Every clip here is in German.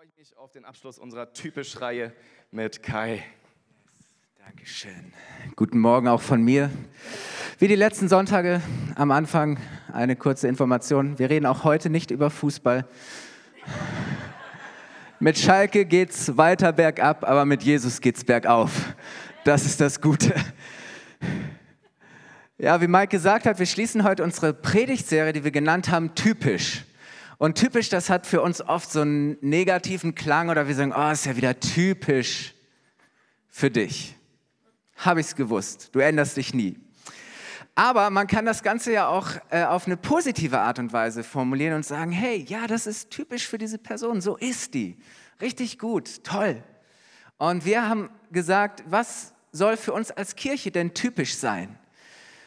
freue ich mich auf den Abschluss unserer Typisch-Reihe mit Kai. Dankeschön. Guten Morgen auch von mir. Wie die letzten Sonntage am Anfang eine kurze Information. Wir reden auch heute nicht über Fußball. Mit Schalke geht's weiter bergab, aber mit Jesus geht's bergauf. Das ist das Gute. Ja, wie Mike gesagt hat, wir schließen heute unsere Predigtserie, die wir genannt haben, typisch. Und typisch, das hat für uns oft so einen negativen Klang oder wir sagen, oh, ist ja wieder typisch für dich. Habe ich es gewusst. Du änderst dich nie. Aber man kann das Ganze ja auch äh, auf eine positive Art und Weise formulieren und sagen, hey, ja, das ist typisch für diese Person. So ist die. Richtig gut, toll. Und wir haben gesagt, was soll für uns als Kirche denn typisch sein?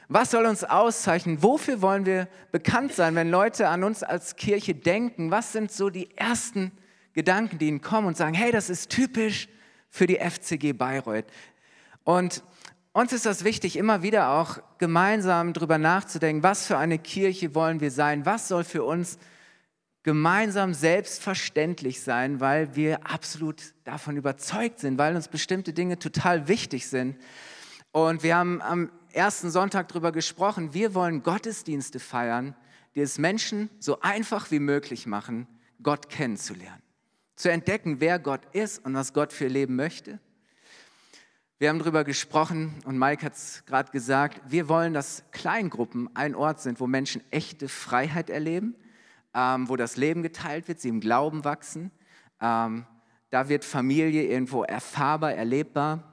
Was soll uns auszeichnen? Wofür wollen wir bekannt sein, wenn Leute an uns als Kirche denken? Was sind so die ersten Gedanken, die ihnen kommen und sagen, hey, das ist typisch für die FCG Bayreuth. Und uns ist das wichtig, immer wieder auch gemeinsam darüber nachzudenken, was für eine Kirche wollen wir sein? Was soll für uns gemeinsam selbstverständlich sein, weil wir absolut davon überzeugt sind, weil uns bestimmte Dinge total wichtig sind. Und wir haben am ersten Sonntag darüber gesprochen, wir wollen Gottesdienste feiern, die es Menschen so einfach wie möglich machen, Gott kennenzulernen. Zu entdecken, wer Gott ist und was Gott für ihr Leben möchte. Wir haben darüber gesprochen und Mike hat es gerade gesagt, wir wollen, dass Kleingruppen ein Ort sind, wo Menschen echte Freiheit erleben, ähm, wo das Leben geteilt wird, sie im Glauben wachsen. Ähm, da wird Familie irgendwo erfahrbar, erlebbar.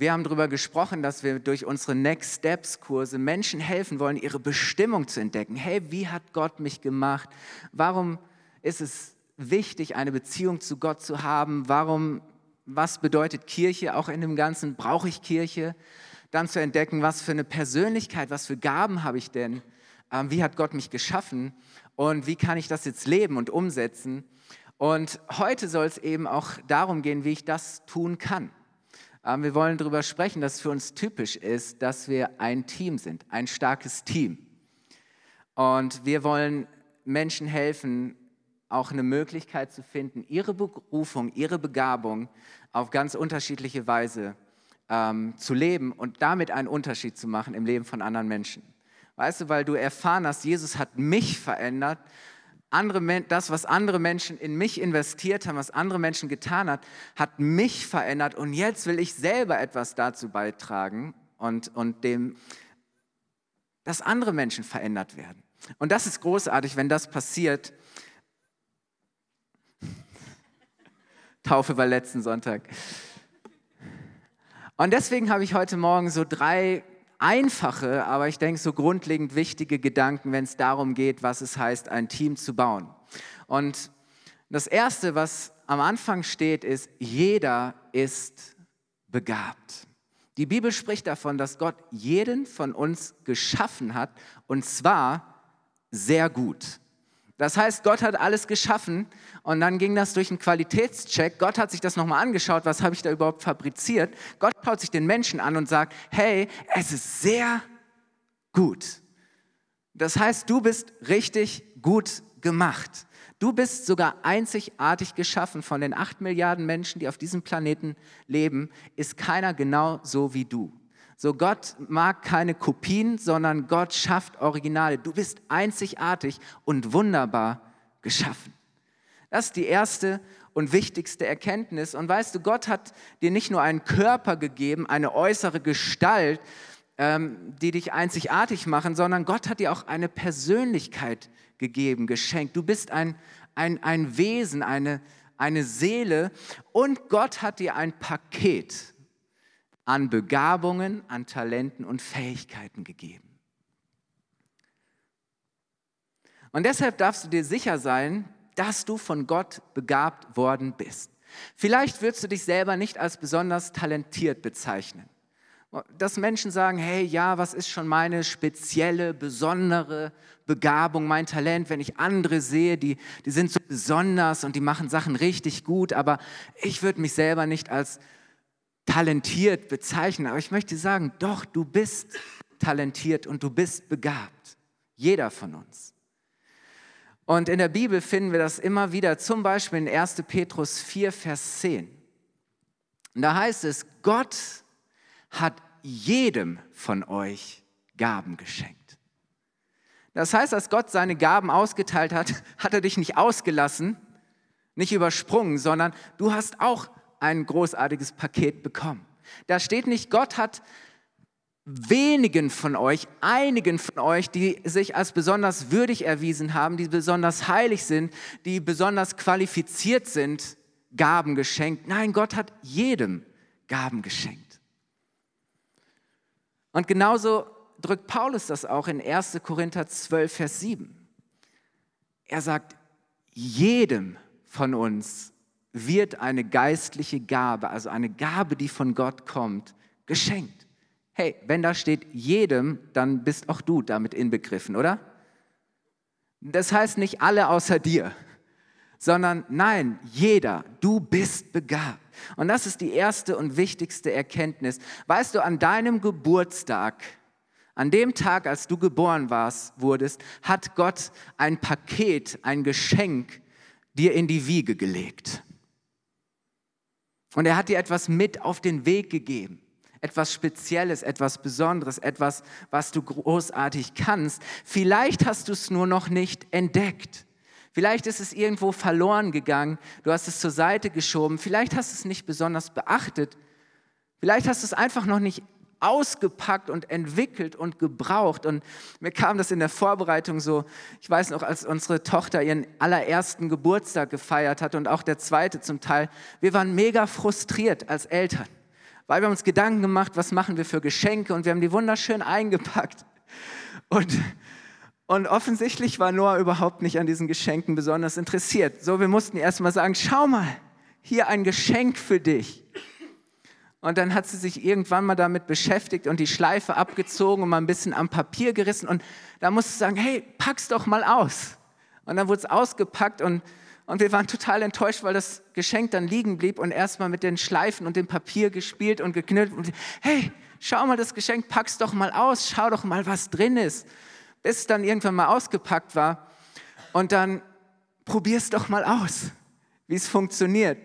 Wir haben darüber gesprochen, dass wir durch unsere Next Steps Kurse Menschen helfen wollen, ihre Bestimmung zu entdecken. Hey, wie hat Gott mich gemacht? Warum ist es wichtig, eine Beziehung zu Gott zu haben? Warum, was bedeutet Kirche? Auch in dem Ganzen brauche ich Kirche. Dann zu entdecken, was für eine Persönlichkeit, was für Gaben habe ich denn? Ähm, wie hat Gott mich geschaffen? Und wie kann ich das jetzt leben und umsetzen? Und heute soll es eben auch darum gehen, wie ich das tun kann. Ähm, wir wollen darüber sprechen, dass es für uns typisch ist, dass wir ein Team sind, ein starkes Team. Und wir wollen Menschen helfen, auch eine Möglichkeit zu finden, ihre Berufung, ihre Begabung auf ganz unterschiedliche Weise ähm, zu leben und damit einen Unterschied zu machen im Leben von anderen Menschen. Weißt du, weil du erfahren hast, Jesus hat mich verändert andere, das, was andere Menschen in mich investiert haben, was andere Menschen getan hat, hat mich verändert und jetzt will ich selber etwas dazu beitragen und, und dem, dass andere Menschen verändert werden. Und das ist großartig, wenn das passiert. Taufe war letzten Sonntag. Und deswegen habe ich heute Morgen so drei einfache, aber ich denke so grundlegend wichtige Gedanken, wenn es darum geht, was es heißt, ein Team zu bauen. Und das Erste, was am Anfang steht, ist, jeder ist begabt. Die Bibel spricht davon, dass Gott jeden von uns geschaffen hat und zwar sehr gut. Das heißt, Gott hat alles geschaffen und dann ging das durch einen Qualitätscheck. Gott hat sich das nochmal angeschaut, was habe ich da überhaupt fabriziert. Gott schaut sich den Menschen an und sagt, hey, es ist sehr gut. Das heißt, du bist richtig gut gemacht. Du bist sogar einzigartig geschaffen. Von den acht Milliarden Menschen, die auf diesem Planeten leben, ist keiner genau so wie du. So Gott mag keine Kopien, sondern Gott schafft Originale. Du bist einzigartig und wunderbar geschaffen. Das ist die erste und wichtigste Erkenntnis. Und weißt du, Gott hat dir nicht nur einen Körper gegeben, eine äußere Gestalt, ähm, die dich einzigartig machen, sondern Gott hat dir auch eine Persönlichkeit gegeben, geschenkt. Du bist ein, ein, ein Wesen, eine, eine Seele und Gott hat dir ein Paket an Begabungen, an Talenten und Fähigkeiten gegeben. Und deshalb darfst du dir sicher sein, dass du von Gott begabt worden bist. Vielleicht würdest du dich selber nicht als besonders talentiert bezeichnen. Dass Menschen sagen, hey, ja, was ist schon meine spezielle, besondere Begabung, mein Talent, wenn ich andere sehe, die, die sind so besonders und die machen Sachen richtig gut, aber ich würde mich selber nicht als talentiert bezeichnen, aber ich möchte sagen, doch, du bist talentiert und du bist begabt. Jeder von uns. Und in der Bibel finden wir das immer wieder, zum Beispiel in 1. Petrus 4, Vers 10. Und da heißt es, Gott hat jedem von euch Gaben geschenkt. Das heißt, als Gott seine Gaben ausgeteilt hat, hat er dich nicht ausgelassen, nicht übersprungen, sondern du hast auch ein großartiges Paket bekommen. Da steht nicht, Gott hat wenigen von euch, einigen von euch, die sich als besonders würdig erwiesen haben, die besonders heilig sind, die besonders qualifiziert sind, Gaben geschenkt. Nein, Gott hat jedem Gaben geschenkt. Und genauso drückt Paulus das auch in 1. Korinther 12, Vers 7. Er sagt, jedem von uns wird eine geistliche Gabe, also eine Gabe, die von Gott kommt, geschenkt. Hey, wenn da steht jedem, dann bist auch du damit inbegriffen, oder? Das heißt nicht alle außer dir, sondern nein, jeder, du bist begabt. Und das ist die erste und wichtigste Erkenntnis. Weißt du, an deinem Geburtstag, an dem Tag, als du geboren warst, wurdest, hat Gott ein Paket, ein Geschenk dir in die Wiege gelegt. Und er hat dir etwas mit auf den Weg gegeben etwas Spezielles, etwas Besonderes, etwas, was du großartig kannst. Vielleicht hast du es nur noch nicht entdeckt. Vielleicht ist es irgendwo verloren gegangen, du hast es zur Seite geschoben, vielleicht hast du es nicht besonders beachtet, vielleicht hast du es einfach noch nicht ausgepackt und entwickelt und gebraucht. Und mir kam das in der Vorbereitung so, ich weiß noch, als unsere Tochter ihren allerersten Geburtstag gefeiert hat und auch der zweite zum Teil, wir waren mega frustriert als Eltern weil wir uns Gedanken gemacht, was machen wir für Geschenke und wir haben die wunderschön eingepackt. Und, und offensichtlich war Noah überhaupt nicht an diesen Geschenken besonders interessiert. So, wir mussten erst mal sagen, schau mal, hier ein Geschenk für dich. Und dann hat sie sich irgendwann mal damit beschäftigt und die Schleife abgezogen und mal ein bisschen am Papier gerissen. Und da musste sie sagen, hey, pack's doch mal aus. Und dann wurde es ausgepackt und und wir waren total enttäuscht, weil das Geschenk dann liegen blieb und erstmal mit den Schleifen und dem Papier gespielt und geknüllt. Und hey, schau mal das Geschenk, pack's doch mal aus, schau doch mal, was drin ist. Bis es dann irgendwann mal ausgepackt war. Und dann probier's doch mal aus, wie es funktioniert.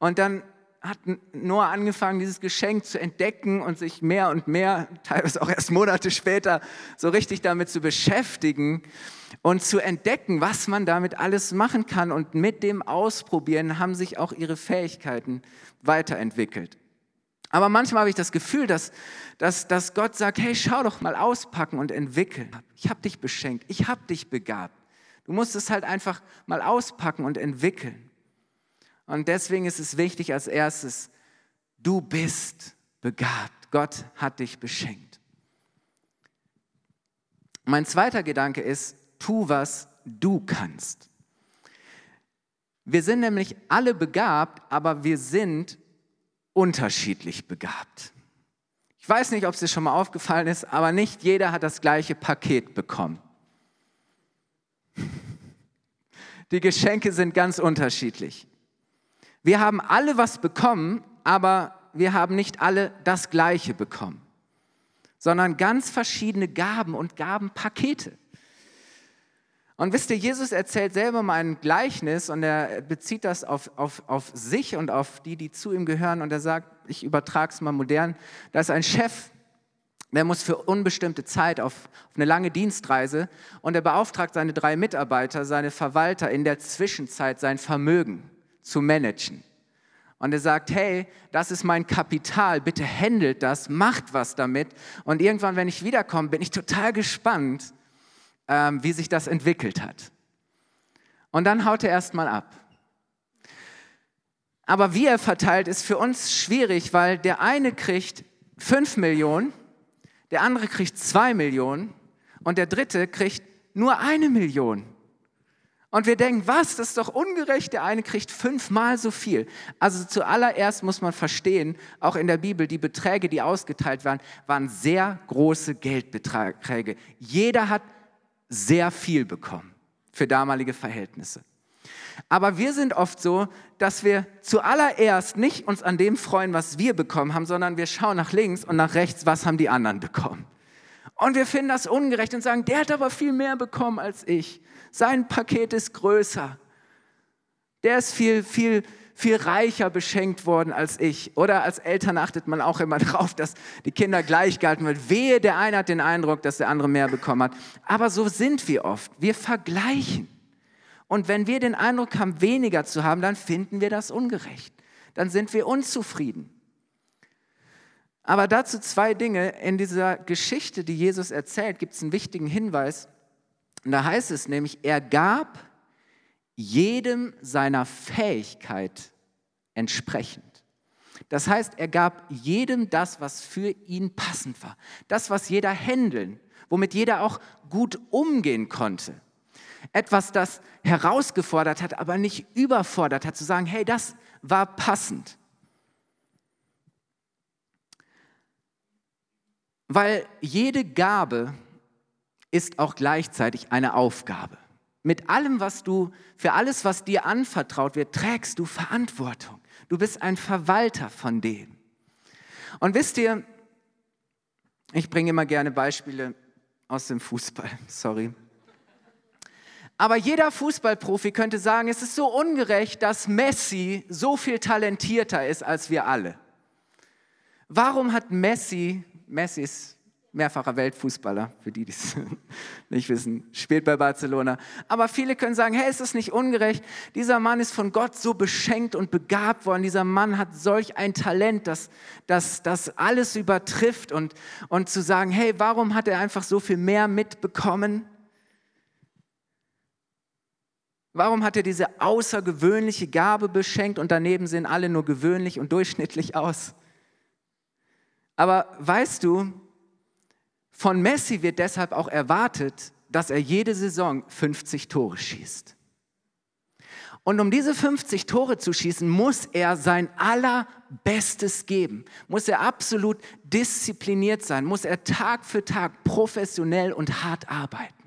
Und dann hat Noah angefangen, dieses Geschenk zu entdecken und sich mehr und mehr, teilweise auch erst Monate später, so richtig damit zu beschäftigen und zu entdecken, was man damit alles machen kann. Und mit dem Ausprobieren haben sich auch ihre Fähigkeiten weiterentwickelt. Aber manchmal habe ich das Gefühl, dass, dass, dass Gott sagt, hey, schau doch mal auspacken und entwickeln. Ich habe dich beschenkt, ich habe dich begabt. Du musst es halt einfach mal auspacken und entwickeln. Und deswegen ist es wichtig als erstes, du bist begabt. Gott hat dich beschenkt. Mein zweiter Gedanke ist, tu, was du kannst. Wir sind nämlich alle begabt, aber wir sind unterschiedlich begabt. Ich weiß nicht, ob es dir schon mal aufgefallen ist, aber nicht jeder hat das gleiche Paket bekommen. Die Geschenke sind ganz unterschiedlich. Wir haben alle was bekommen, aber wir haben nicht alle das Gleiche bekommen, sondern ganz verschiedene Gaben und Gabenpakete. Und wisst ihr, Jesus erzählt selber mal ein Gleichnis und er bezieht das auf, auf, auf sich und auf die, die zu ihm gehören. Und er sagt, ich übertrage es mal modern, da ist ein Chef, der muss für unbestimmte Zeit auf, auf eine lange Dienstreise und er beauftragt seine drei Mitarbeiter, seine Verwalter in der Zwischenzeit sein Vermögen zu managen. Und er sagt, hey, das ist mein Kapital, bitte handelt das, macht was damit. Und irgendwann, wenn ich wiederkomme, bin ich total gespannt, ähm, wie sich das entwickelt hat. Und dann haut er erstmal ab. Aber wie er verteilt, ist für uns schwierig, weil der eine kriegt 5 Millionen, der andere kriegt 2 Millionen und der dritte kriegt nur eine Million. Und wir denken, was, das ist doch ungerecht, der eine kriegt fünfmal so viel. Also zuallererst muss man verstehen, auch in der Bibel, die Beträge, die ausgeteilt waren, waren sehr große Geldbeträge. Jeder hat sehr viel bekommen für damalige Verhältnisse. Aber wir sind oft so, dass wir zuallererst nicht uns an dem freuen, was wir bekommen haben, sondern wir schauen nach links und nach rechts, was haben die anderen bekommen. Und wir finden das ungerecht und sagen, der hat aber viel mehr bekommen als ich. Sein Paket ist größer. Der ist viel, viel, viel reicher beschenkt worden als ich. Oder als Eltern achtet man auch immer darauf, dass die Kinder gleich gehalten werden. Wehe, der eine hat den Eindruck, dass der andere mehr bekommen hat. Aber so sind wir oft. Wir vergleichen. Und wenn wir den Eindruck haben, weniger zu haben, dann finden wir das ungerecht. Dann sind wir unzufrieden. Aber dazu zwei Dinge. In dieser Geschichte, die Jesus erzählt, gibt es einen wichtigen Hinweis. Und da heißt es nämlich, er gab jedem seiner Fähigkeit entsprechend. Das heißt, er gab jedem das, was für ihn passend war. Das, was jeder händeln, womit jeder auch gut umgehen konnte. Etwas, das herausgefordert hat, aber nicht überfordert hat, zu sagen, hey, das war passend. Weil jede Gabe ist auch gleichzeitig eine Aufgabe. Mit allem, was du, für alles, was dir anvertraut wird, trägst du Verantwortung. Du bist ein Verwalter von dem. Und wisst ihr, ich bringe immer gerne Beispiele aus dem Fußball, sorry. Aber jeder Fußballprofi könnte sagen, es ist so ungerecht, dass Messi so viel talentierter ist als wir alle. Warum hat Messi Messi ist mehrfacher Weltfußballer, für die, die es nicht wissen, spielt bei Barcelona. Aber viele können sagen, hey, ist das nicht ungerecht? Dieser Mann ist von Gott so beschenkt und begabt worden. Dieser Mann hat solch ein Talent, das, das, das alles übertrifft. Und, und zu sagen, hey, warum hat er einfach so viel mehr mitbekommen? Warum hat er diese außergewöhnliche Gabe beschenkt und daneben sehen alle nur gewöhnlich und durchschnittlich aus? Aber weißt du, von Messi wird deshalb auch erwartet, dass er jede Saison 50 Tore schießt. Und um diese 50 Tore zu schießen, muss er sein allerbestes geben, muss er absolut diszipliniert sein, muss er Tag für Tag professionell und hart arbeiten.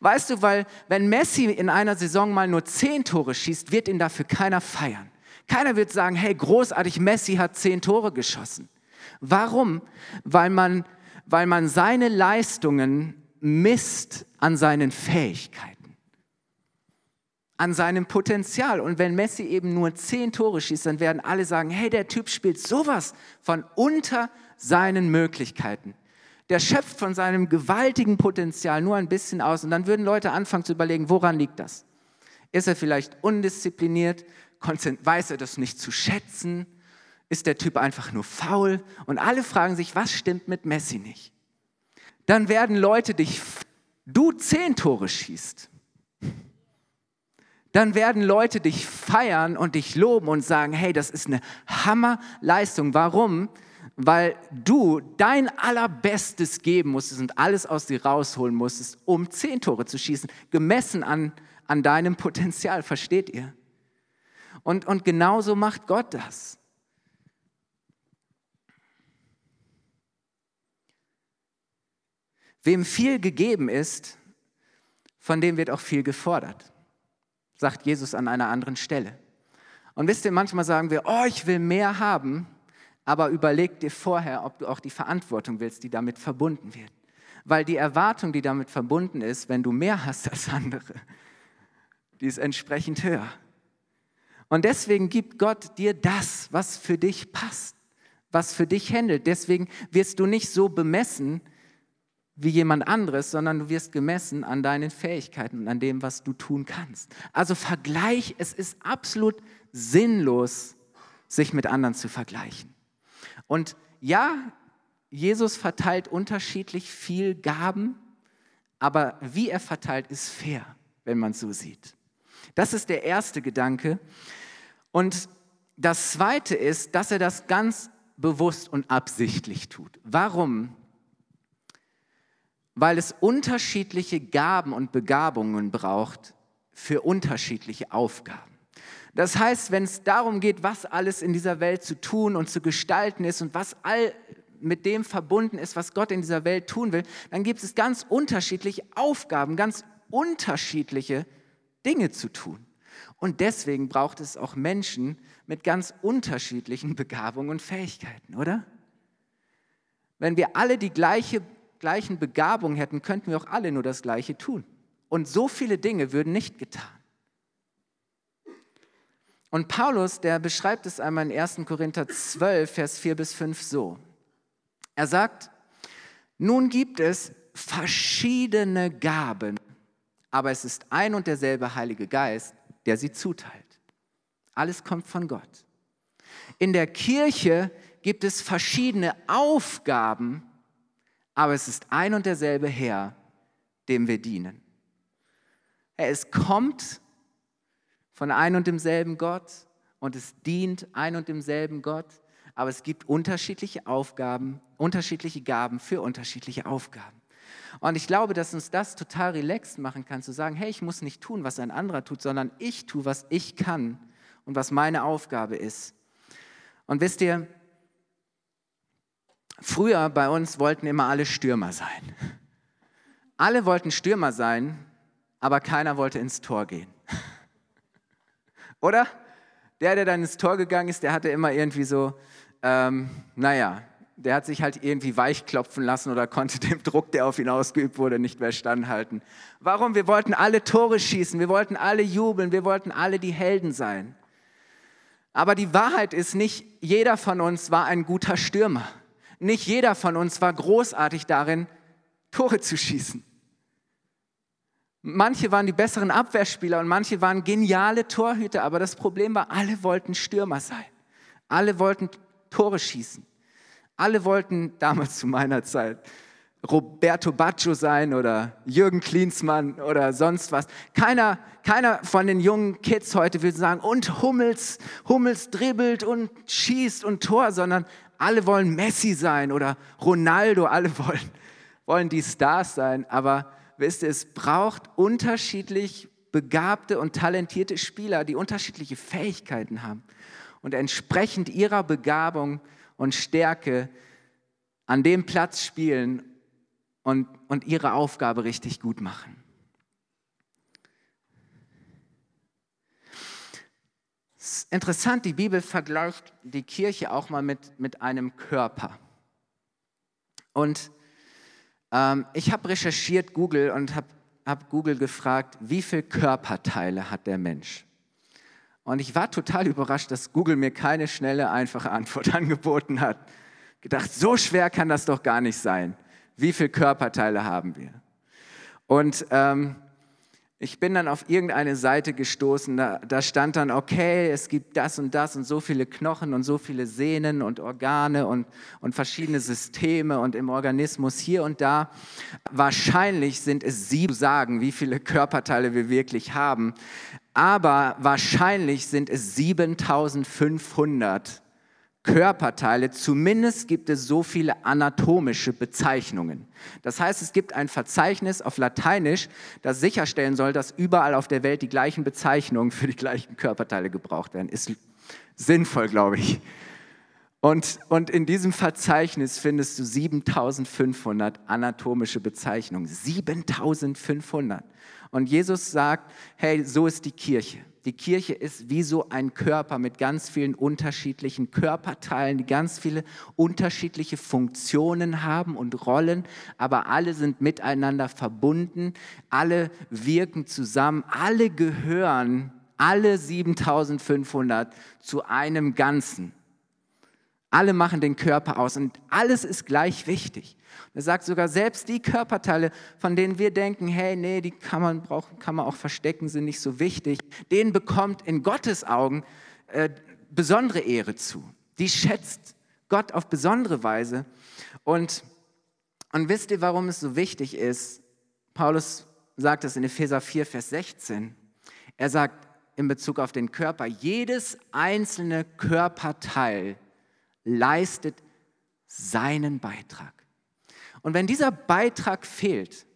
Weißt du, weil wenn Messi in einer Saison mal nur 10 Tore schießt, wird ihn dafür keiner feiern. Keiner wird sagen, hey, großartig, Messi hat 10 Tore geschossen. Warum? Weil man, weil man seine Leistungen misst an seinen Fähigkeiten, an seinem Potenzial. Und wenn Messi eben nur zehn Tore schießt, dann werden alle sagen, hey, der Typ spielt sowas von unter seinen Möglichkeiten. Der schöpft von seinem gewaltigen Potenzial nur ein bisschen aus. Und dann würden Leute anfangen zu überlegen, woran liegt das? Ist er vielleicht undiszipliniert? Weiß er das nicht zu schätzen? Ist der Typ einfach nur faul und alle fragen sich, was stimmt mit Messi nicht? Dann werden Leute dich, du zehn Tore schießt, dann werden Leute dich feiern und dich loben und sagen, hey, das ist eine Hammerleistung. Warum? Weil du dein allerbestes geben musstest und alles aus dir rausholen musstest, um zehn Tore zu schießen, gemessen an, an deinem Potenzial, versteht ihr? Und, und genauso macht Gott das. Wem viel gegeben ist, von dem wird auch viel gefordert, sagt Jesus an einer anderen Stelle. Und wisst ihr, manchmal sagen wir, oh, ich will mehr haben, aber überleg dir vorher, ob du auch die Verantwortung willst, die damit verbunden wird. Weil die Erwartung, die damit verbunden ist, wenn du mehr hast als andere, die ist entsprechend höher. Und deswegen gibt Gott dir das, was für dich passt, was für dich händelt. Deswegen wirst du nicht so bemessen, wie jemand anderes, sondern du wirst gemessen an deinen Fähigkeiten und an dem, was du tun kannst. Also Vergleich, es ist absolut sinnlos, sich mit anderen zu vergleichen. Und ja, Jesus verteilt unterschiedlich viel Gaben, aber wie er verteilt, ist fair, wenn man es so sieht. Das ist der erste Gedanke. Und das zweite ist, dass er das ganz bewusst und absichtlich tut. Warum weil es unterschiedliche Gaben und Begabungen braucht für unterschiedliche Aufgaben. Das heißt, wenn es darum geht, was alles in dieser Welt zu tun und zu gestalten ist und was all mit dem verbunden ist, was Gott in dieser Welt tun will, dann gibt es ganz unterschiedliche Aufgaben, ganz unterschiedliche Dinge zu tun. Und deswegen braucht es auch Menschen mit ganz unterschiedlichen Begabungen und Fähigkeiten, oder? Wenn wir alle die gleiche gleichen Begabungen hätten, könnten wir auch alle nur das Gleiche tun. Und so viele Dinge würden nicht getan. Und Paulus, der beschreibt es einmal in 1. Korinther 12, Vers 4 bis 5 so. Er sagt, nun gibt es verschiedene Gaben, aber es ist ein und derselbe Heilige Geist, der sie zuteilt. Alles kommt von Gott. In der Kirche gibt es verschiedene Aufgaben, aber es ist ein und derselbe Herr, dem wir dienen. Es kommt von ein und demselben Gott und es dient ein und demselben Gott, aber es gibt unterschiedliche Aufgaben, unterschiedliche Gaben für unterschiedliche Aufgaben. Und ich glaube, dass uns das total relaxed machen kann, zu sagen, hey, ich muss nicht tun, was ein anderer tut, sondern ich tue, was ich kann und was meine Aufgabe ist. Und wisst ihr, früher bei uns wollten immer alle Stürmer sein. Alle wollten Stürmer sein, aber keiner wollte ins Tor gehen. Oder? Der, der dann ins Tor gegangen ist, der hatte immer irgendwie so, ähm, naja, der hat sich halt irgendwie weichklopfen lassen oder konnte dem Druck, der auf ihn ausgeübt wurde, nicht mehr standhalten. Warum? Wir wollten alle Tore schießen, wir wollten alle jubeln, wir wollten alle die Helden sein. Aber die Wahrheit ist nicht, jeder von uns war ein guter Stürmer. Nicht jeder von uns war großartig darin, Tore zu schießen. Manche waren die besseren Abwehrspieler und manche waren geniale Torhüter, aber das Problem war, alle wollten Stürmer sein. Alle wollten Tore schießen. Alle wollten damals zu meiner Zeit Roberto Baggio sein oder Jürgen Klinsmann oder sonst was. Keiner, keiner von den jungen Kids heute will sagen, und Hummels, Hummels dribbelt und schießt und Tor, sondern alle wollen Messi sein oder Ronaldo, alle wollen, wollen die Stars sein. Aber wisst ihr, es braucht unterschiedlich begabte und talentierte Spieler, die unterschiedliche Fähigkeiten haben und entsprechend ihrer Begabung und Stärke an dem Platz spielen und, und ihre Aufgabe richtig gut machen. Ist interessant, die Bibel vergleicht die Kirche auch mal mit, mit einem Körper. Und ähm, ich habe recherchiert Google und habe hab Google gefragt, wie viele Körperteile hat der Mensch? Und ich war total überrascht, dass Google mir keine schnelle, einfache Antwort angeboten hat. Gedacht, so schwer kann das doch gar nicht sein. Wie viele Körperteile haben wir? Und ähm, ich bin dann auf irgendeine Seite gestoßen, da, da, stand dann, okay, es gibt das und das und so viele Knochen und so viele Sehnen und Organe und, und verschiedene Systeme und im Organismus hier und da. Wahrscheinlich sind es sieben sagen, wie viele Körperteile wir wirklich haben aber wahrscheinlich sind es 7500 Körperteile, zumindest gibt es so viele anatomische Bezeichnungen. Das heißt, es gibt ein Verzeichnis auf Lateinisch, das sicherstellen soll, dass überall auf der Welt die gleichen Bezeichnungen für die gleichen Körperteile gebraucht werden. Ist sinnvoll, glaube ich. Und, und in diesem Verzeichnis findest du 7500 anatomische Bezeichnungen. 7500. Und Jesus sagt, hey, so ist die Kirche. Die Kirche ist wie so ein Körper mit ganz vielen unterschiedlichen Körperteilen, die ganz viele unterschiedliche Funktionen haben und Rollen, aber alle sind miteinander verbunden, alle wirken zusammen, alle gehören, alle 7500 zu einem Ganzen. Alle machen den Körper aus und alles ist gleich wichtig. Er sagt sogar, selbst die Körperteile, von denen wir denken, hey, nee, die kann man, brauchen, kann man auch verstecken, sind nicht so wichtig, denen bekommt in Gottes Augen äh, besondere Ehre zu. Die schätzt Gott auf besondere Weise. Und, und wisst ihr, warum es so wichtig ist? Paulus sagt es in Epheser 4, Vers 16. Er sagt in Bezug auf den Körper, jedes einzelne Körperteil leistet seinen Beitrag. Und wenn dieser Beitrag fehlt,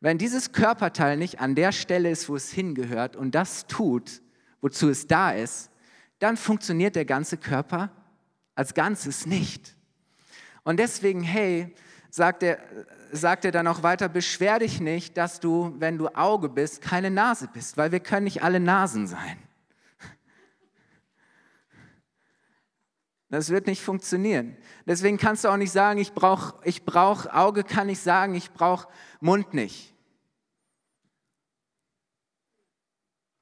wenn dieses Körperteil nicht an der Stelle ist, wo es hingehört und das tut, wozu es da ist, dann funktioniert der ganze Körper als Ganzes nicht. Und deswegen, hey, sagt er, sagt er dann auch weiter, beschwer dich nicht, dass du, wenn du Auge bist, keine Nase bist, weil wir können nicht alle Nasen sein. Das wird nicht funktionieren. Deswegen kannst du auch nicht sagen, ich brauche ich brauch, Auge kann nicht sagen, ich brauche Mund nicht.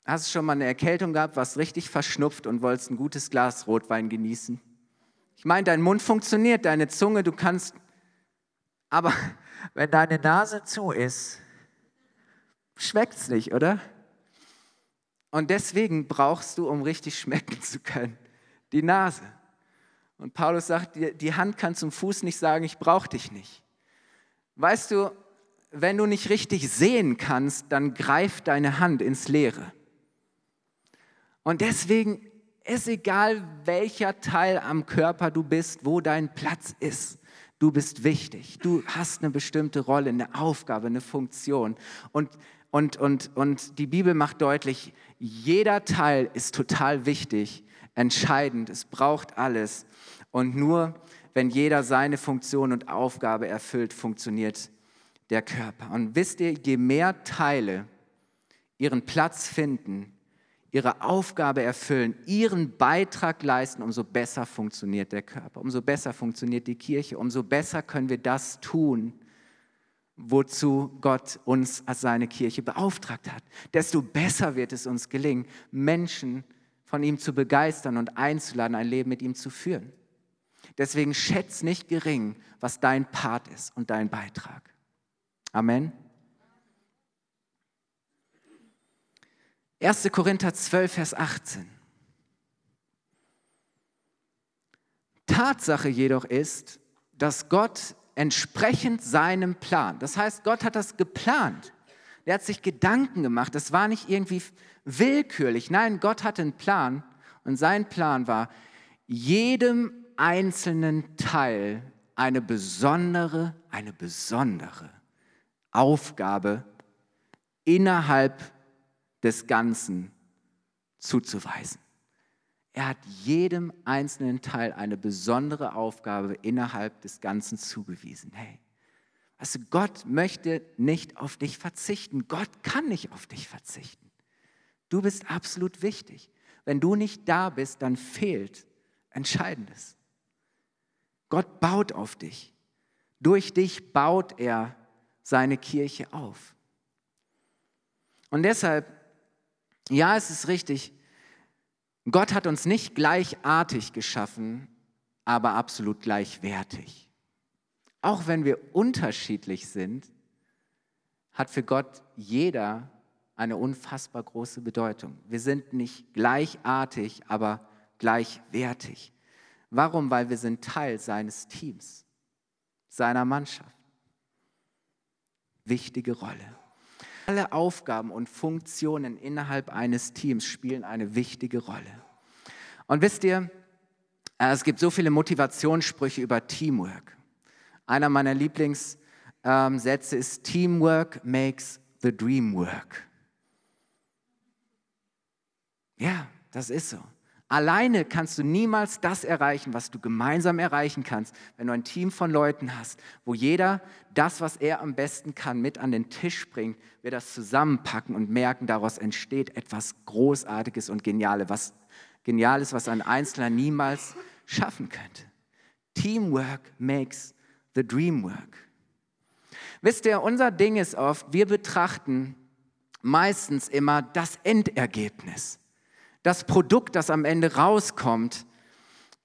Hast du schon mal eine Erkältung gehabt, warst richtig verschnupft und wolltest ein gutes Glas Rotwein genießen? Ich meine, dein Mund funktioniert, deine Zunge, du kannst, aber wenn deine Nase zu ist, schmeckt es nicht, oder? Und deswegen brauchst du, um richtig schmecken zu können, die Nase. Und Paulus sagt, die Hand kann zum Fuß nicht sagen, ich brauche dich nicht. Weißt du, wenn du nicht richtig sehen kannst, dann greift deine Hand ins Leere. Und deswegen ist egal, welcher Teil am Körper du bist, wo dein Platz ist. Du bist wichtig. Du hast eine bestimmte Rolle, eine Aufgabe, eine Funktion. Und, und, und, und die Bibel macht deutlich, jeder Teil ist total wichtig, entscheidend. Es braucht alles. Und nur wenn jeder seine Funktion und Aufgabe erfüllt, funktioniert der Körper. Und wisst ihr, je mehr Teile ihren Platz finden, ihre Aufgabe erfüllen, ihren Beitrag leisten, umso besser funktioniert der Körper, umso besser funktioniert die Kirche, umso besser können wir das tun, wozu Gott uns als seine Kirche beauftragt hat. Desto besser wird es uns gelingen, Menschen von ihm zu begeistern und einzuladen, ein Leben mit ihm zu führen. Deswegen schätz nicht gering, was dein Part ist und dein Beitrag. Amen. 1. Korinther 12, Vers 18. Tatsache jedoch ist, dass Gott entsprechend seinem Plan, das heißt, Gott hat das geplant, er hat sich Gedanken gemacht, das war nicht irgendwie willkürlich, nein, Gott hatte einen Plan und sein Plan war, jedem einzelnen Teil eine besondere, eine besondere Aufgabe innerhalb des Ganzen zuzuweisen. Er hat jedem einzelnen Teil eine besondere Aufgabe innerhalb des Ganzen zugewiesen. Hey, also Gott möchte nicht auf dich verzichten. Gott kann nicht auf dich verzichten. Du bist absolut wichtig. Wenn du nicht da bist, dann fehlt Entscheidendes. Gott baut auf dich. Durch dich baut er seine Kirche auf. Und deshalb ja, es ist richtig. Gott hat uns nicht gleichartig geschaffen, aber absolut gleichwertig. Auch wenn wir unterschiedlich sind, hat für Gott jeder eine unfassbar große Bedeutung. Wir sind nicht gleichartig, aber gleichwertig. Warum? Weil wir sind Teil seines Teams, seiner Mannschaft. Wichtige Rolle. Alle Aufgaben und Funktionen innerhalb eines Teams spielen eine wichtige Rolle. Und wisst ihr, äh, es gibt so viele Motivationssprüche über Teamwork. Einer meiner Lieblingssätze ist Teamwork makes the dream work. Ja, das ist so. Alleine kannst du niemals das erreichen, was du gemeinsam erreichen kannst, wenn du ein Team von Leuten hast, wo jeder das, was er am besten kann, mit an den Tisch bringt, wir das zusammenpacken und merken, daraus entsteht etwas Großartiges und Geniales, was, Geniales, was ein Einzelner niemals schaffen könnte. Teamwork makes the dream work. Wisst ihr, unser Ding ist oft, wir betrachten meistens immer das Endergebnis das Produkt, das am Ende rauskommt.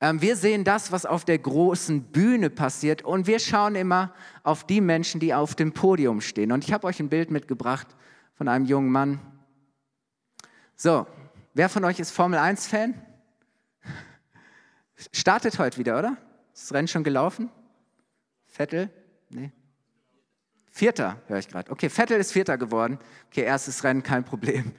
Ähm, wir sehen das, was auf der großen Bühne passiert und wir schauen immer auf die Menschen, die auf dem Podium stehen. Und ich habe euch ein Bild mitgebracht von einem jungen Mann. So, wer von euch ist Formel 1-Fan? Startet heute wieder, oder? Ist das Rennen schon gelaufen? Vettel? Nee. Vierter, höre ich gerade. Okay, Vettel ist Vierter geworden. Okay, erstes Rennen, kein Problem.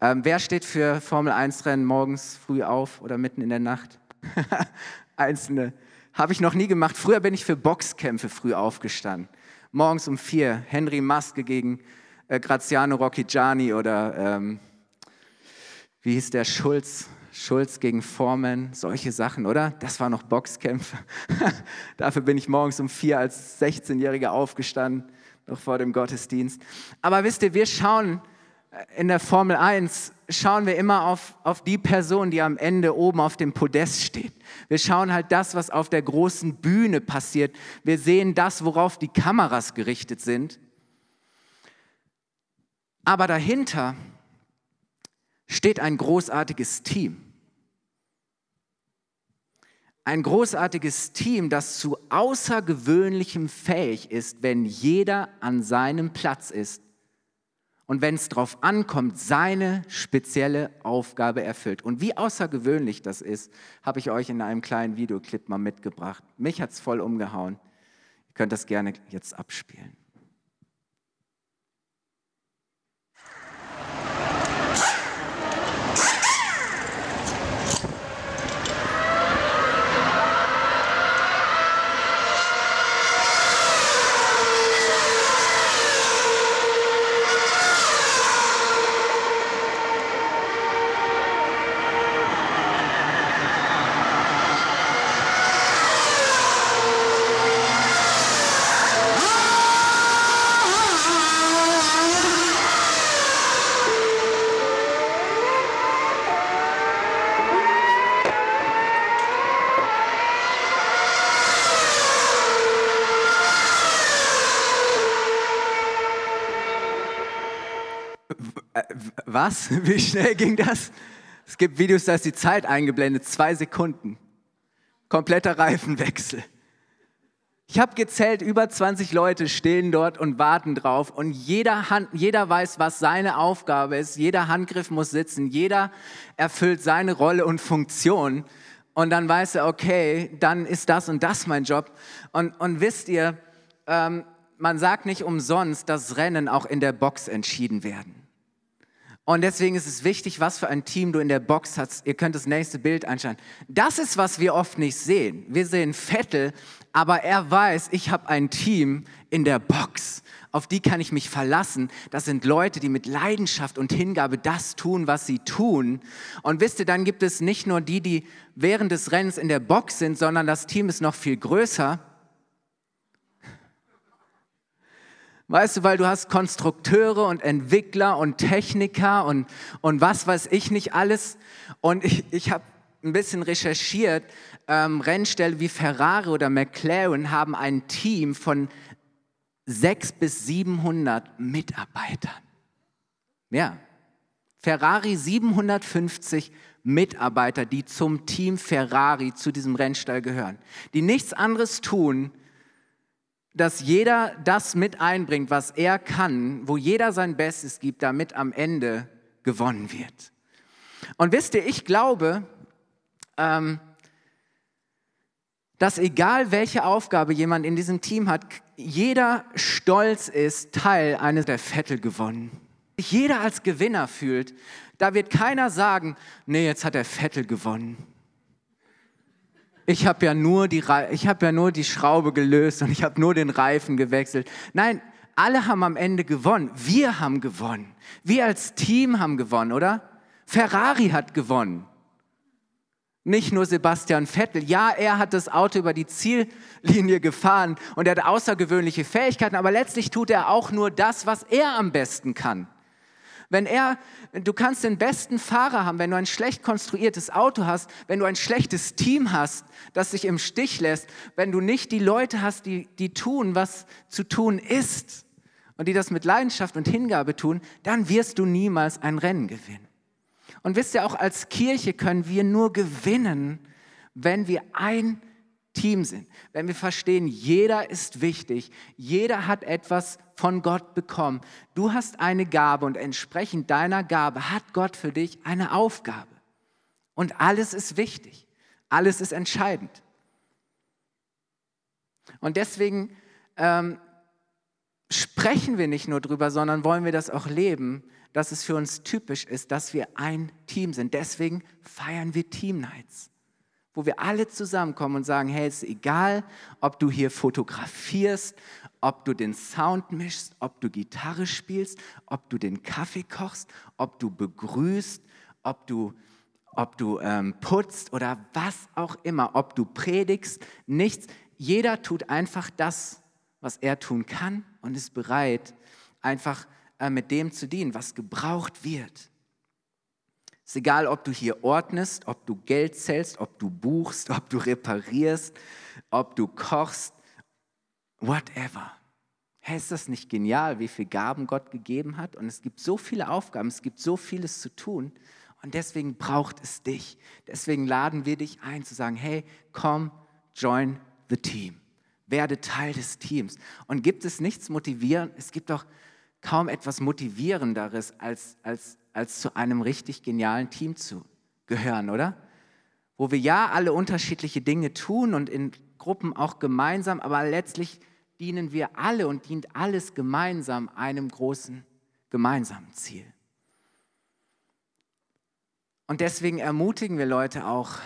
Ähm, wer steht für Formel 1 Rennen morgens früh auf oder mitten in der Nacht? Einzelne. Habe ich noch nie gemacht. Früher bin ich für Boxkämpfe früh aufgestanden. Morgens um vier. Henry Maske gegen äh, Graziano Rocchigiani oder ähm, wie hieß der Schulz? Schulz gegen Foreman, solche Sachen, oder? Das waren noch Boxkämpfe. Dafür bin ich morgens um vier als 16-Jähriger aufgestanden, noch vor dem Gottesdienst. Aber wisst ihr, wir schauen in der Formel 1 schauen wir immer auf, auf die Person, die am Ende oben auf dem Podest steht. Wir schauen halt das, was auf der großen Bühne passiert. Wir sehen das, worauf die Kameras gerichtet sind. Aber dahinter steht ein großartiges Team. Ein großartiges Team, das zu außergewöhnlichem fähig ist, wenn jeder an seinem Platz ist und wenn es darauf ankommt, seine spezielle Aufgabe erfüllt. Und wie außergewöhnlich das ist, habe ich euch in einem kleinen Videoclip mal mitgebracht. Mich hat es voll umgehauen. Ihr könnt das gerne jetzt abspielen. Was? Wie schnell ging das? Es gibt Videos, da ist die Zeit eingeblendet, zwei Sekunden. Kompletter Reifenwechsel. Ich habe gezählt, über 20 Leute stehen dort und warten drauf und jeder, Hand, jeder weiß, was seine Aufgabe ist. Jeder Handgriff muss sitzen, jeder erfüllt seine Rolle und Funktion und dann weiß er, okay, dann ist das und das mein Job. Und, und wisst ihr, ähm, man sagt nicht umsonst, dass Rennen auch in der Box entschieden werden. Und deswegen ist es wichtig, was für ein Team du in der Box hast. Ihr könnt das nächste Bild anschauen. Das ist, was wir oft nicht sehen. Wir sehen Vettel, aber er weiß, ich habe ein Team in der Box. Auf die kann ich mich verlassen. Das sind Leute, die mit Leidenschaft und Hingabe das tun, was sie tun. Und wisst ihr, dann gibt es nicht nur die, die während des Rennens in der Box sind, sondern das Team ist noch viel größer. Weißt du, weil du hast Konstrukteure und Entwickler und Techniker und, und was weiß ich nicht alles. Und ich, ich habe ein bisschen recherchiert. Ähm, Rennstelle wie Ferrari oder McLaren haben ein Team von 600 bis 700 Mitarbeitern. Ja, Ferrari 750 Mitarbeiter, die zum Team Ferrari, zu diesem Rennstall gehören, die nichts anderes tun, dass jeder das mit einbringt, was er kann, wo jeder sein Bestes gibt, damit am Ende gewonnen wird. Und wisst ihr, ich glaube, ähm, dass egal welche Aufgabe jemand in diesem Team hat, jeder stolz ist, Teil eines der Vettel gewonnen. Jeder als Gewinner fühlt, da wird keiner sagen, nee, jetzt hat der Vettel gewonnen ich habe ja, nur die, hab ja nur die Schraube gelöst und ich habe nur den Reifen gewechselt. Nein, alle haben am Ende gewonnen. Wir haben gewonnen. Wir als Team haben gewonnen, oder? Ferrari hat gewonnen. Nicht nur Sebastian Vettel. Ja, er hat das Auto über die Ziellinie gefahren und er hat außergewöhnliche Fähigkeiten, aber letztlich tut er auch nur das, was er am besten kann. Wenn er, du kannst den besten Fahrer haben, wenn du ein schlecht konstruiertes Auto hast, wenn du ein schlechtes Team hast, das sich im Stich lässt, wenn du nicht die Leute hast, die, die tun, was zu tun ist und die das mit Leidenschaft und Hingabe tun, dann wirst du niemals ein Rennen gewinnen. Und wisst ihr, auch als Kirche können wir nur gewinnen, wenn wir ein Team sind, wenn wir verstehen, jeder ist wichtig, jeder hat etwas von Gott bekommen. Du hast eine Gabe und entsprechend deiner Gabe hat Gott für dich eine Aufgabe. Und alles ist wichtig, alles ist entscheidend. Und deswegen ähm, sprechen wir nicht nur drüber, sondern wollen wir das auch leben, dass es für uns typisch ist, dass wir ein Team sind. Deswegen feiern wir Team Nights wo wir alle zusammenkommen und sagen, hey, es ist egal, ob du hier fotografierst, ob du den Sound mischst, ob du Gitarre spielst, ob du den Kaffee kochst, ob du begrüßt, ob du, ob du ähm, putzt oder was auch immer, ob du predigst, nichts. Jeder tut einfach das, was er tun kann und ist bereit, einfach äh, mit dem zu dienen, was gebraucht wird. Ist egal, ob du hier ordnest, ob du Geld zählst, ob du buchst, ob du reparierst, ob du kochst, whatever. Hey, ist das nicht genial, wie viele Gaben Gott gegeben hat? Und es gibt so viele Aufgaben, es gibt so vieles zu tun. Und deswegen braucht es dich. Deswegen laden wir dich ein zu sagen, hey, komm, join the team. Werde Teil des Teams. Und gibt es nichts motivierendes? Es gibt doch kaum etwas motivierenderes, als, als, als zu einem richtig genialen Team zu gehören, oder? Wo wir ja alle unterschiedliche Dinge tun und in Gruppen auch gemeinsam, aber letztlich dienen wir alle und dient alles gemeinsam einem großen gemeinsamen Ziel. Und deswegen ermutigen wir Leute auch,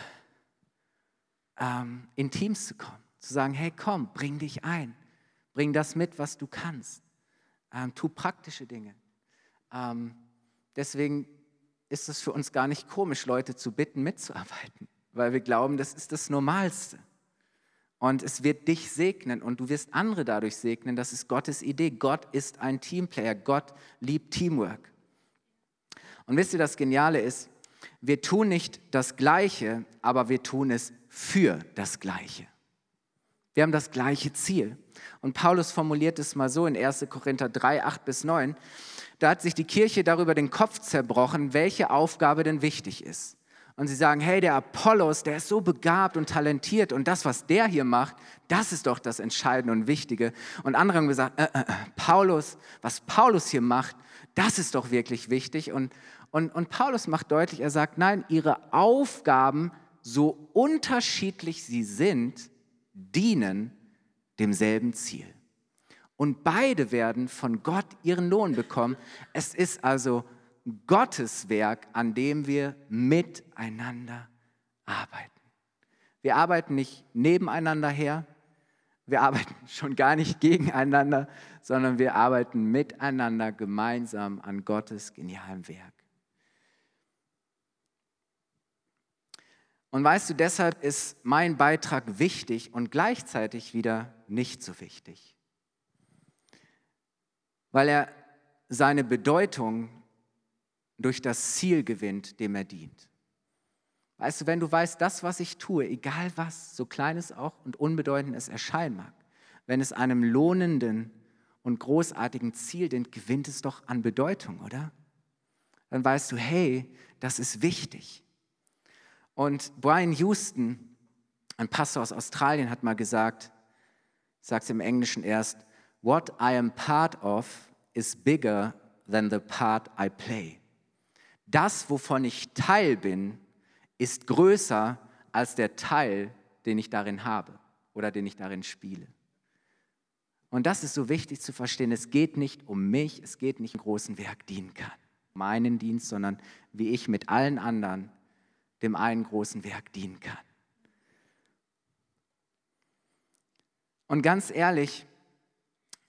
ähm, in Teams zu kommen, zu sagen, hey komm, bring dich ein, bring das mit, was du kannst, ähm, tu praktische Dinge. Ähm, deswegen ist es für uns gar nicht komisch, Leute zu bitten, mitzuarbeiten, weil wir glauben, das ist das Normalste. Und es wird dich segnen und du wirst andere dadurch segnen. Das ist Gottes Idee. Gott ist ein Teamplayer. Gott liebt Teamwork. Und wisst ihr, das Geniale ist, wir tun nicht das Gleiche, aber wir tun es für das Gleiche. Wir haben das gleiche Ziel. Und Paulus formuliert es mal so in 1. Korinther 3, 8 bis 9. Da hat sich die Kirche darüber den Kopf zerbrochen, welche Aufgabe denn wichtig ist. Und sie sagen, hey, der Apollos, der ist so begabt und talentiert und das, was der hier macht, das ist doch das Entscheidende und Wichtige. Und andere haben gesagt, äh, äh, äh Paulus, was Paulus hier macht, das ist doch wirklich wichtig. Und, und, und Paulus macht deutlich, er sagt, nein, ihre Aufgaben so unterschiedlich sie sind, dienen demselben Ziel. Und beide werden von Gott ihren Lohn bekommen. Es ist also Gottes Werk, an dem wir miteinander arbeiten. Wir arbeiten nicht nebeneinander her, wir arbeiten schon gar nicht gegeneinander, sondern wir arbeiten miteinander gemeinsam an Gottes genialem Werk. Und weißt du, deshalb ist mein Beitrag wichtig und gleichzeitig wieder nicht so wichtig. Weil er seine Bedeutung durch das Ziel gewinnt, dem er dient. Weißt du, wenn du weißt, das, was ich tue, egal was, so klein es auch und unbedeutend es erscheinen mag, wenn es einem lohnenden und großartigen Ziel dient, gewinnt es doch an Bedeutung, oder? Dann weißt du, hey, das ist wichtig. Und Brian Houston, ein Pastor aus Australien, hat mal gesagt, sagt es im Englischen erst, What I am part of is bigger than the part I play. Das, wovon ich Teil bin, ist größer als der Teil, den ich darin habe oder den ich darin spiele. Und das ist so wichtig zu verstehen. Es geht nicht um mich, es geht nicht um großen Werk dienen kann, meinen Dienst, sondern wie ich mit allen anderen dem einen großen Werk dienen kann. Und ganz ehrlich,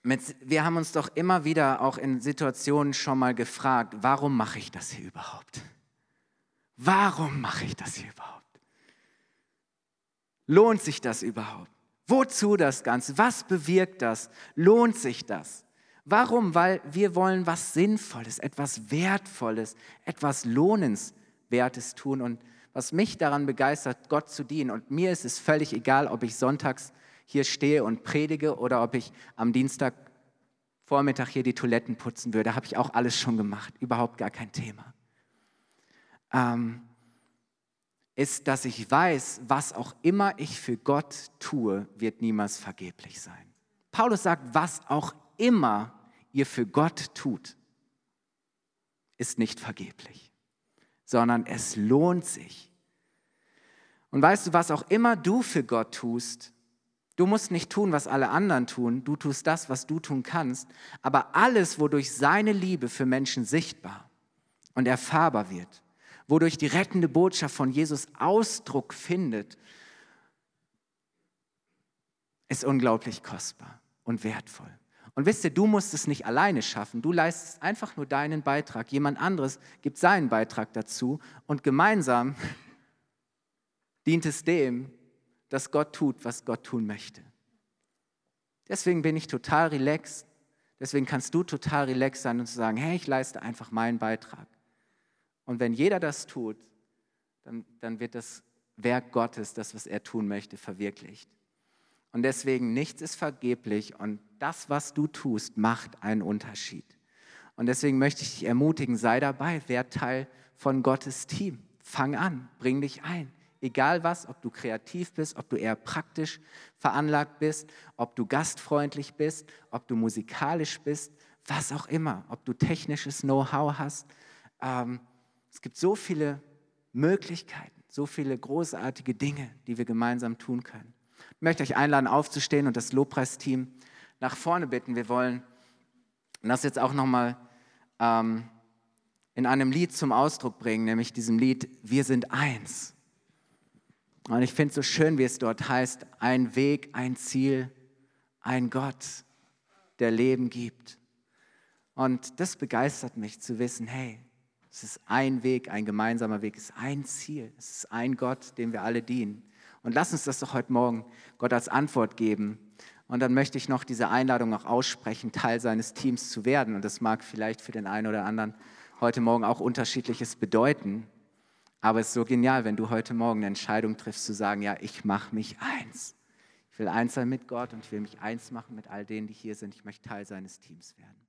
mit, wir haben uns doch immer wieder auch in Situationen schon mal gefragt, warum mache ich das hier überhaupt? Warum mache ich das hier überhaupt? Lohnt sich das überhaupt? Wozu das Ganze? Was bewirkt das? Lohnt sich das? Warum? Weil wir wollen was Sinnvolles, etwas Wertvolles, etwas Lohnenswertes tun. Und was mich daran begeistert, Gott zu dienen. Und mir ist es völlig egal, ob ich sonntags hier stehe und predige oder ob ich am Dienstagvormittag hier die Toiletten putzen würde. Habe ich auch alles schon gemacht. Überhaupt gar kein Thema. Ähm, ist, dass ich weiß, was auch immer ich für Gott tue, wird niemals vergeblich sein. Paulus sagt, was auch immer ihr für Gott tut, ist nicht vergeblich sondern es lohnt sich. Und weißt du, was auch immer du für Gott tust, du musst nicht tun, was alle anderen tun, du tust das, was du tun kannst, aber alles, wodurch seine Liebe für Menschen sichtbar und erfahrbar wird, wodurch die rettende Botschaft von Jesus Ausdruck findet, ist unglaublich kostbar und wertvoll. Und wisst ihr, du musst es nicht alleine schaffen. Du leistest einfach nur deinen Beitrag. Jemand anderes gibt seinen Beitrag dazu und gemeinsam dient es dem, dass Gott tut, was Gott tun möchte. Deswegen bin ich total relaxed, Deswegen kannst du total relaxed sein und sagen, hey, ich leiste einfach meinen Beitrag. Und wenn jeder das tut, dann, dann wird das Werk Gottes, das, was er tun möchte, verwirklicht. Und deswegen, nichts ist vergeblich und das, was du tust, macht einen Unterschied. Und deswegen möchte ich dich ermutigen, sei dabei, werd Teil von Gottes Team. Fang an, bring dich ein. Egal was, ob du kreativ bist, ob du eher praktisch veranlagt bist, ob du gastfreundlich bist, ob du musikalisch bist, was auch immer, ob du technisches Know-how hast. Ähm, es gibt so viele Möglichkeiten, so viele großartige Dinge, die wir gemeinsam tun können. Ich möchte euch einladen, aufzustehen und das Lobpreisteam nach vorne bitten. Wir wollen das jetzt auch nochmal ähm, in einem Lied zum Ausdruck bringen, nämlich diesem Lied Wir sind eins. Und ich finde es so schön, wie es dort heißt, ein Weg, ein Ziel, ein Gott, der Leben gibt. Und das begeistert mich zu wissen, hey, es ist ein Weg, ein gemeinsamer Weg, es ist ein Ziel, es ist ein Gott, dem wir alle dienen. Und lass uns das doch heute Morgen Gott als Antwort geben. Und dann möchte ich noch diese Einladung auch aussprechen, Teil seines Teams zu werden. Und das mag vielleicht für den einen oder anderen heute Morgen auch unterschiedliches bedeuten. Aber es ist so genial, wenn du heute Morgen eine Entscheidung triffst, zu sagen, ja, ich mache mich eins. Ich will eins sein mit Gott und ich will mich eins machen mit all denen, die hier sind. Ich möchte Teil seines Teams werden.